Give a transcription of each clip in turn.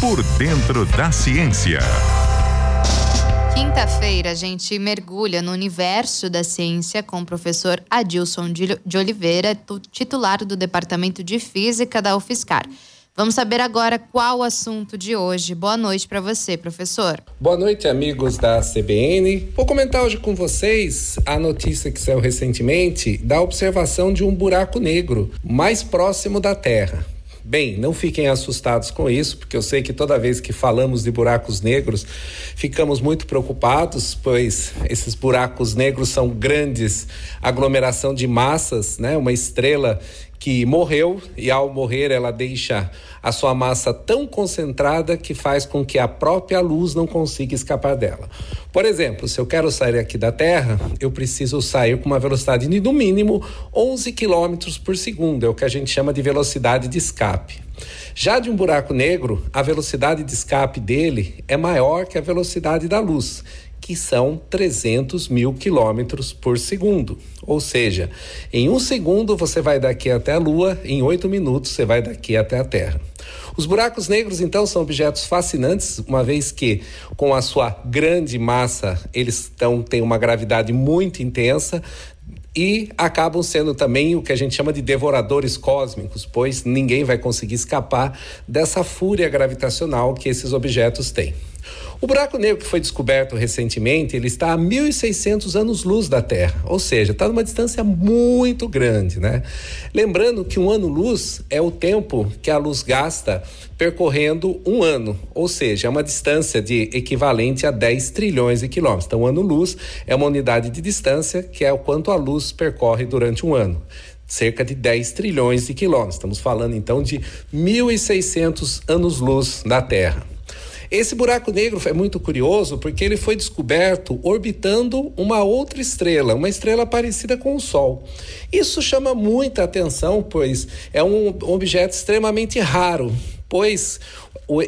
Por dentro da ciência. Quinta-feira, a gente mergulha no universo da ciência com o professor Adilson de Oliveira, titular do Departamento de Física da UFSCar. Vamos saber agora qual o assunto de hoje. Boa noite para você, professor. Boa noite, amigos da CBN. Vou comentar hoje com vocês a notícia que saiu recentemente da observação de um buraco negro mais próximo da Terra. Bem, não fiquem assustados com isso, porque eu sei que toda vez que falamos de buracos negros, ficamos muito preocupados, pois esses buracos negros são grandes aglomeração de massas, né? Uma estrela que morreu e ao morrer ela deixa a sua massa tão concentrada que faz com que a própria luz não consiga escapar dela. Por exemplo, se eu quero sair aqui da Terra, eu preciso sair com uma velocidade de no mínimo 11 km por segundo, é o que a gente chama de velocidade de escape. Já de um buraco negro, a velocidade de escape dele é maior que a velocidade da luz que são 300 mil quilômetros por segundo. Ou seja, em um segundo você vai daqui até a Lua, em oito minutos você vai daqui até a Terra. Os buracos negros, então, são objetos fascinantes, uma vez que, com a sua grande massa, eles tão, têm uma gravidade muito intensa, e acabam sendo também o que a gente chama de devoradores cósmicos, pois ninguém vai conseguir escapar dessa fúria gravitacional que esses objetos têm. O buraco negro que foi descoberto recentemente, ele está a 1.600 anos-luz da Terra, ou seja, está numa distância muito grande, né? Lembrando que um ano-luz é o tempo que a luz gasta percorrendo um ano, ou seja, é uma distância de equivalente a 10 trilhões de quilômetros. Então, ano-luz é uma unidade de distância que é o quanto a luz percorre durante um ano cerca de 10 trilhões de quilômetros. Estamos falando então de 1.600 anos-luz da Terra. Esse buraco negro é muito curioso porque ele foi descoberto orbitando uma outra estrela, uma estrela parecida com o Sol. Isso chama muita atenção, pois é um objeto extremamente raro pois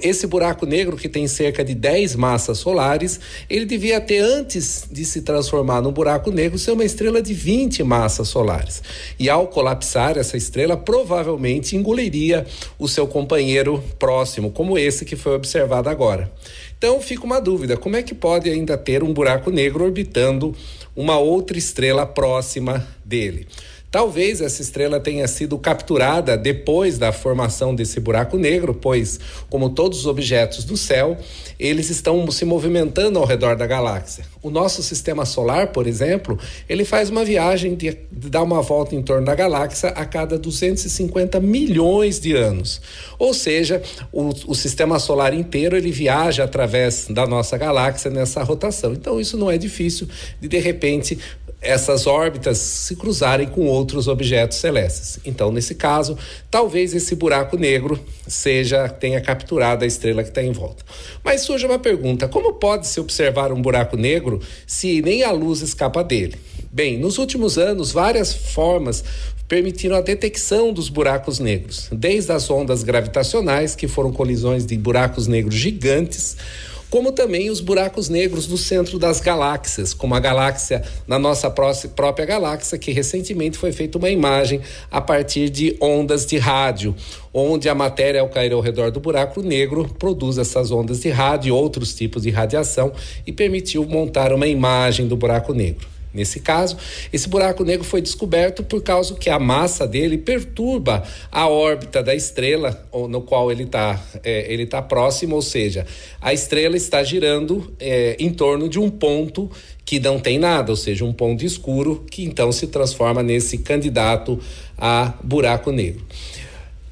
esse buraco negro, que tem cerca de 10 massas solares, ele devia ter, antes de se transformar num buraco negro, ser uma estrela de 20 massas solares. E ao colapsar, essa estrela provavelmente engoliria o seu companheiro próximo, como esse que foi observado agora. Então fica uma dúvida: como é que pode ainda ter um buraco negro orbitando uma outra estrela próxima dele? Talvez essa estrela tenha sido capturada depois da formação desse buraco negro, pois, como todos os objetos do céu, eles estão se movimentando ao redor da galáxia. O nosso sistema solar, por exemplo, ele faz uma viagem de, de dar uma volta em torno da galáxia a cada 250 milhões de anos. Ou seja, o, o sistema solar inteiro ele viaja através da nossa galáxia nessa rotação. Então, isso não é difícil de de repente essas órbitas se cruzarem com outros objetos celestes. Então, nesse caso, talvez esse buraco negro seja tenha capturado a estrela que está em volta. Mas surge uma pergunta: como pode se observar um buraco negro se nem a luz escapa dele? Bem, nos últimos anos, várias formas permitiram a detecção dos buracos negros, desde as ondas gravitacionais, que foram colisões de buracos negros gigantes, como também os buracos negros no centro das galáxias, como a galáxia, na nossa própria galáxia, que recentemente foi feita uma imagem a partir de ondas de rádio, onde a matéria, ao cair ao redor do buraco negro, produz essas ondas de rádio e outros tipos de radiação e permitiu montar uma imagem do buraco negro. Nesse caso, esse buraco negro foi descoberto por causa que a massa dele perturba a órbita da estrela no qual ele está é, ele tá próximo, ou seja, a estrela está girando é, em torno de um ponto que não tem nada, ou seja, um ponto escuro que então se transforma nesse candidato a buraco negro.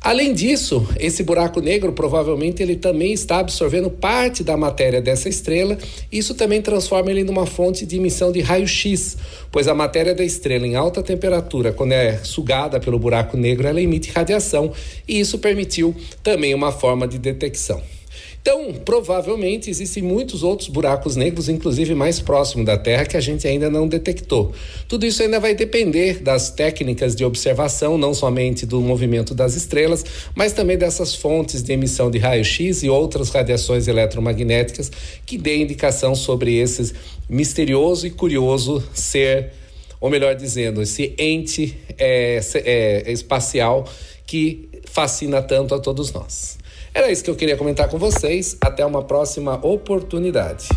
Além disso, esse buraco negro provavelmente ele também está absorvendo parte da matéria dessa estrela. Isso também transforma ele numa fonte de emissão de raio-x, pois a matéria da estrela em alta temperatura, quando é sugada pelo buraco negro, ela emite radiação e isso permitiu também uma forma de detecção. Então, provavelmente existem muitos outros buracos negros, inclusive mais próximo da Terra, que a gente ainda não detectou. Tudo isso ainda vai depender das técnicas de observação, não somente do movimento das estrelas, mas também dessas fontes de emissão de raio-x e outras radiações eletromagnéticas que dê indicação sobre esse misterioso e curioso ser, ou melhor dizendo, esse ente é, é, espacial que fascina tanto a todos nós. Era isso que eu queria comentar com vocês. Até uma próxima oportunidade.